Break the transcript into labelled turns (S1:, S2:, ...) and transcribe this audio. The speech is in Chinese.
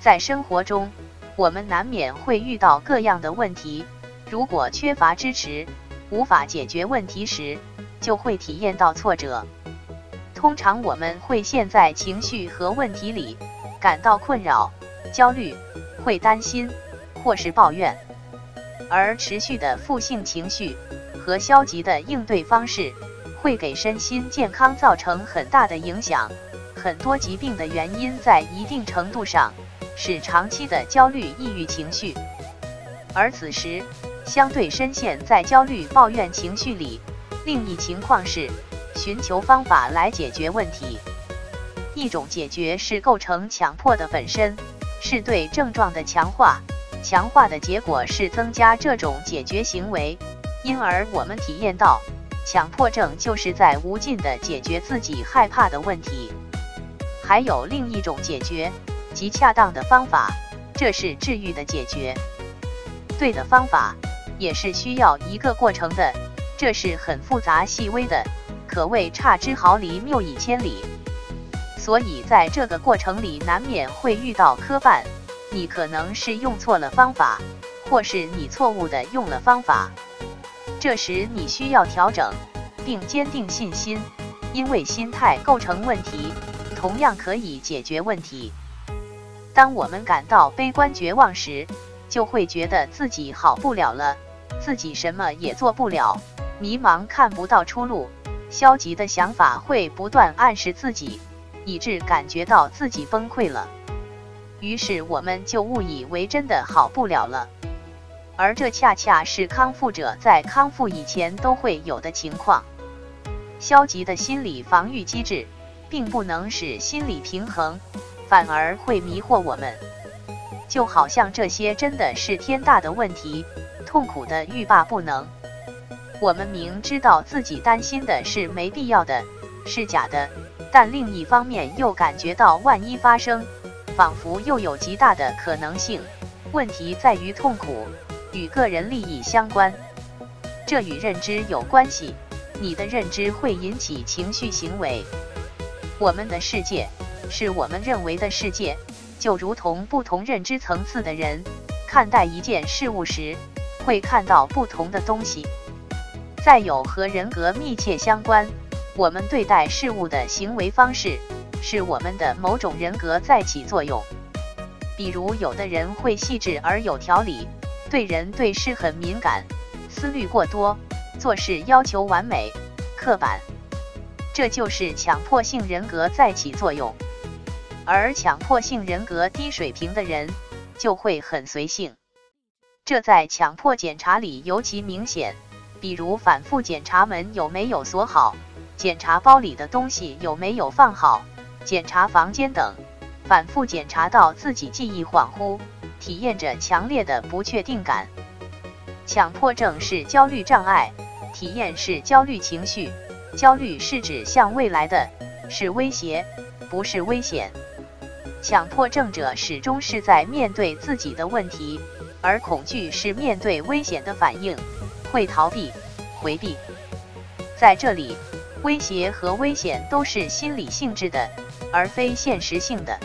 S1: 在生活中，我们难免会遇到各样的问题，如果缺乏支持，无法解决问题时，就会体验到挫折。通常我们会陷在情绪和问题里，感到困扰、焦虑，会担心或是抱怨，而持续的负性情绪和消极的应对方式，会给身心健康造成很大的影响。很多疾病的原因在一定程度上是长期的焦虑、抑郁情绪，而此时相对深陷在焦虑、抱怨情绪里。另一情况是。寻求方法来解决问题。一种解决是构成强迫的本身，是对症状的强化，强化的结果是增加这种解决行为，因而我们体验到强迫症就是在无尽的解决自己害怕的问题。还有另一种解决，即恰当的方法，这是治愈的解决。对的方法也是需要一个过程的，这是很复杂细微的。可谓差之毫厘，谬以千里。所以在这个过程里，难免会遇到磕绊。你可能是用错了方法，或是你错误的用了方法。这时你需要调整，并坚定信心，因为心态构成问题，同样可以解决问题。当我们感到悲观绝望时，就会觉得自己好不了了，自己什么也做不了，迷茫看不到出路。消极的想法会不断暗示自己，以致感觉到自己崩溃了。于是我们就误以为真的好不了了，而这恰恰是康复者在康复以前都会有的情况。消极的心理防御机制并不能使心理平衡，反而会迷惑我们。就好像这些真的是天大的问题，痛苦的欲罢不能。我们明知道自己担心的是没必要的，是假的，但另一方面又感觉到万一发生，仿佛又有极大的可能性。问题在于痛苦与个人利益相关，这与认知有关系。你的认知会引起情绪行为。我们的世界是我们认为的世界，就如同不同认知层次的人看待一件事物时，会看到不同的东西。再有和人格密切相关，我们对待事物的行为方式，是我们的某种人格在起作用。比如，有的人会细致而有条理，对人对事很敏感，思虑过多，做事要求完美、刻板，这就是强迫性人格在起作用。而强迫性人格低水平的人，就会很随性，这在强迫检查里尤其明显。比如反复检查门有没有锁好，检查包里的东西有没有放好，检查房间等，反复检查到自己记忆恍惚，体验着强烈的不确定感。强迫症是焦虑障碍，体验是焦虑情绪，焦虑是指向未来的，是威胁，不是危险。强迫症者始终是在面对自己的问题，而恐惧是面对危险的反应。会逃避、回避，在这里，威胁和危险都是心理性质的，而非现实性的。